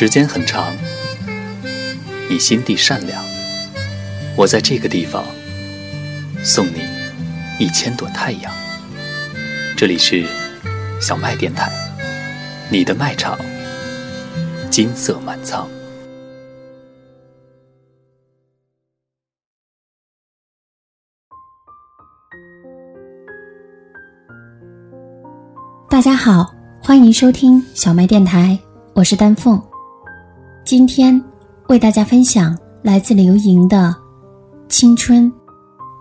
时间很长，你心地善良，我在这个地方送你一千朵太阳。这里是小麦电台，你的麦场，金色满仓。大家好，欢迎收听小麦电台，我是丹凤。今天为大家分享来自刘莹的《青春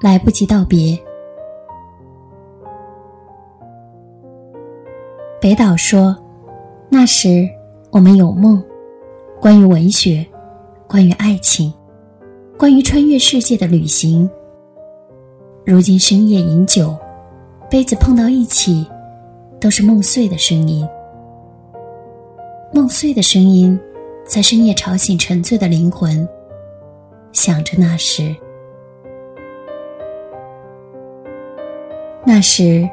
来不及道别》。北岛说：“那时我们有梦，关于文学，关于爱情，关于穿越世界的旅行。如今深夜饮酒，杯子碰到一起。”都是梦碎的声音，梦碎的声音，在深夜吵醒沉醉的灵魂。想着那时，那时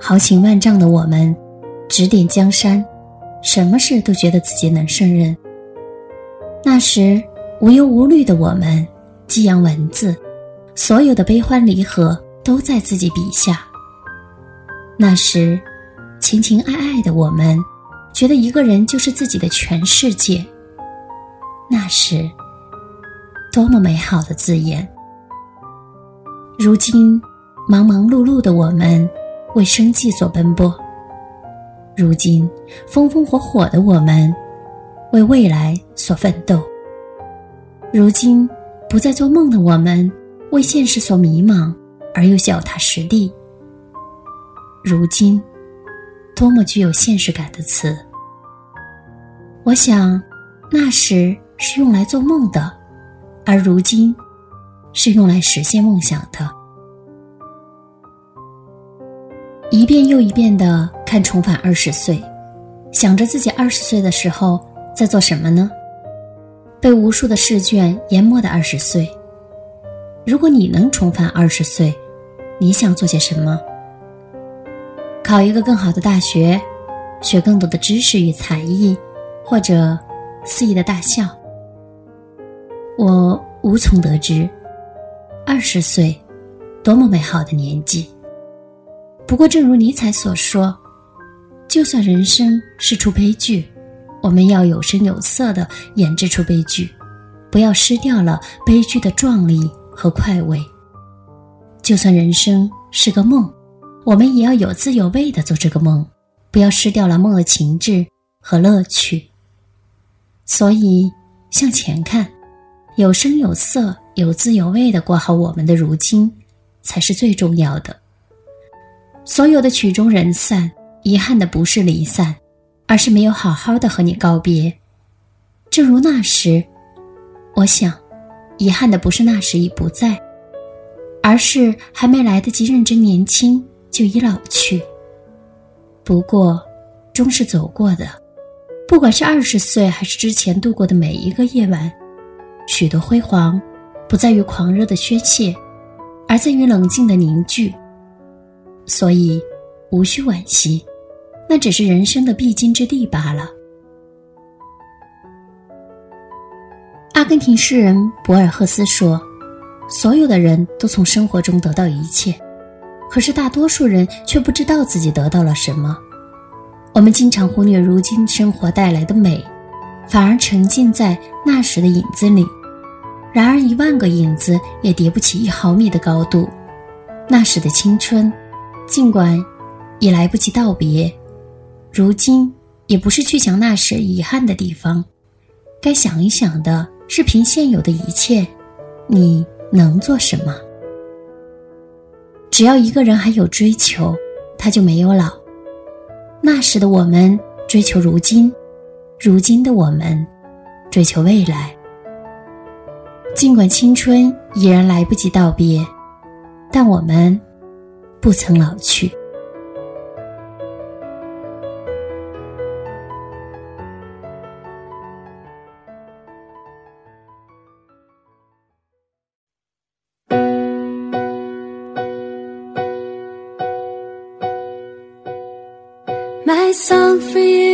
豪情万丈的我们，指点江山，什么事都觉得自己能胜任。那时无忧无虑的我们，激扬文字，所有的悲欢离合都在自己笔下。那时。情情爱爱的我们，觉得一个人就是自己的全世界。那是多么美好的字眼！如今忙忙碌碌的我们，为生计所奔波；如今风风火火的我们，为未来所奋斗；如今不再做梦的我们，为现实所迷茫而又脚踏实地；如今。多么具有现实感的词！我想，那时是用来做梦的，而如今，是用来实现梦想的。一遍又一遍的看《重返二十岁》，想着自己二十岁的时候在做什么呢？被无数的试卷淹没的二十岁。如果你能重返二十岁，你想做些什么？考一个更好的大学，学更多的知识与才艺，或者肆意的大笑。我无从得知。二十岁，多么美好的年纪！不过，正如尼采所说，就算人生是出悲剧，我们要有声有色的演制出悲剧，不要失掉了悲剧的壮丽和快慰。就算人生是个梦。我们也要有滋有味的做这个梦，不要失掉了梦的情致和乐趣。所以，向前看，有声有色、有滋有味的过好我们的如今，才是最重要的。所有的曲终人散，遗憾的不是离散，而是没有好好的和你告别。正如那时，我想，遗憾的不是那时已不在，而是还没来得及认真年轻。就已老去。不过，终是走过的。不管是二十岁，还是之前度过的每一个夜晚，许多辉煌，不在于狂热的宣泄，而在于冷静的凝聚。所以，无需惋惜，那只是人生的必经之地罢了。阿根廷诗人博尔赫斯说：“所有的人都从生活中得到一切。”可是大多数人却不知道自己得到了什么。我们经常忽略如今生活带来的美，反而沉浸在那时的影子里。然而一万个影子也叠不起一毫米的高度。那时的青春，尽管已来不及道别，如今也不是去想那时遗憾的地方。该想一想的是，凭现有的一切，你能做什么？只要一个人还有追求，他就没有老。那时的我们追求如今，如今的我们追求未来。尽管青春已然来不及道别但我们不曾老去。My song for you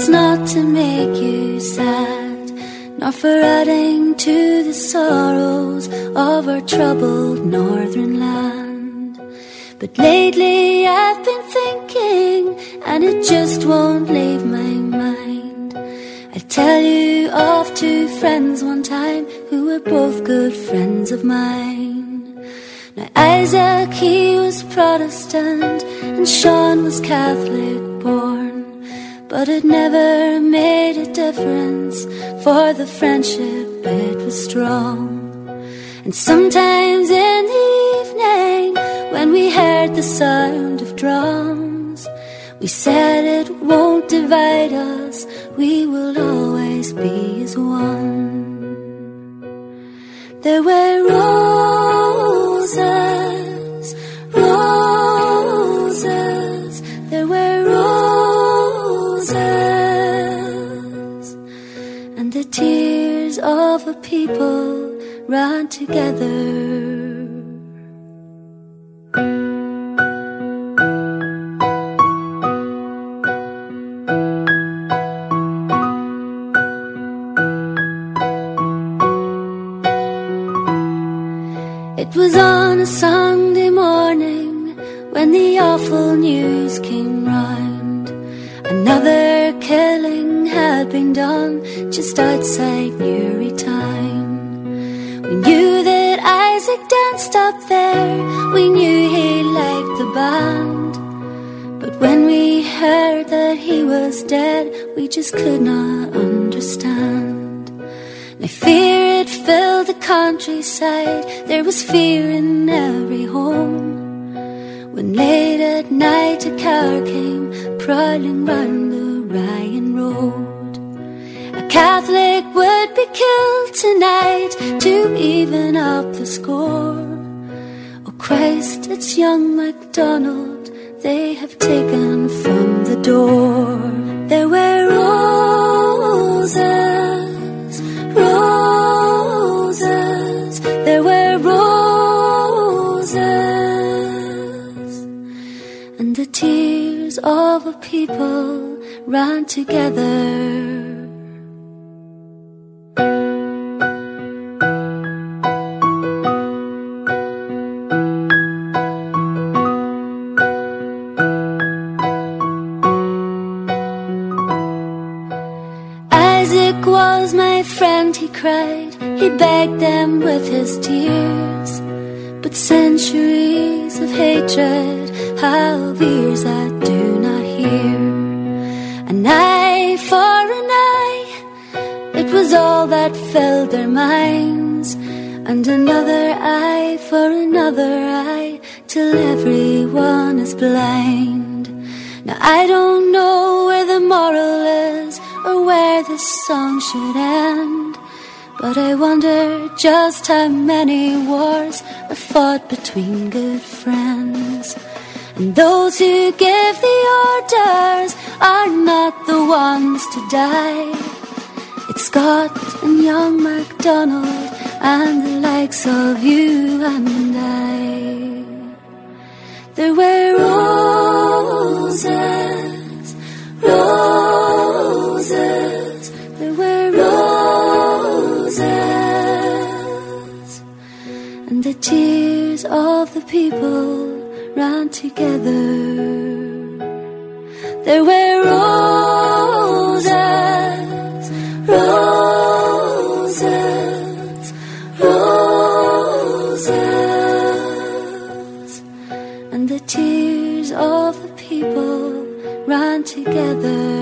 It's not to make you sad, nor for adding to the sorrows of our troubled northern land. But lately I've been thinking, and it just won't leave my mind. I tell you of two friends one time who were both good friends of mine. Now Isaac, he was Protestant, and Sean was Catholic born. But it never made a difference, for the friendship it was strong. And sometimes in the evening, when we heard the sound of drums, we said it won't divide us, we will always be as one. There were roses, people ran together. It was on a Sunday morning when the awful news came round. Another killing had been done just outside Newry town. We knew that Isaac danced up there, we knew he liked the band. But when we heard that he was dead, we just could not understand. Now fear it filled the countryside, there was fear in every home. When late at night a car came prowling round the Ryan Road. A Catholic would be killed tonight to even up the score. Oh Christ, it's young MacDonald they have taken from the door. There were roses, roses, there were roses, and the tears of a people ran together. Cried. He begged them with his tears. But centuries of hatred have ears that do not hear. An eye for an eye, it was all that filled their minds. And another eye for another eye, till everyone is blind. Now I don't know where the moral is or where this song should end. But I wonder just how many wars are fought between good friends. And those who give the orders are not the ones to die. It's Scott and young MacDonald and the likes of you and I. There were roses, roses, tears of the people ran together. There were roses, roses, roses, and the tears of the people ran together.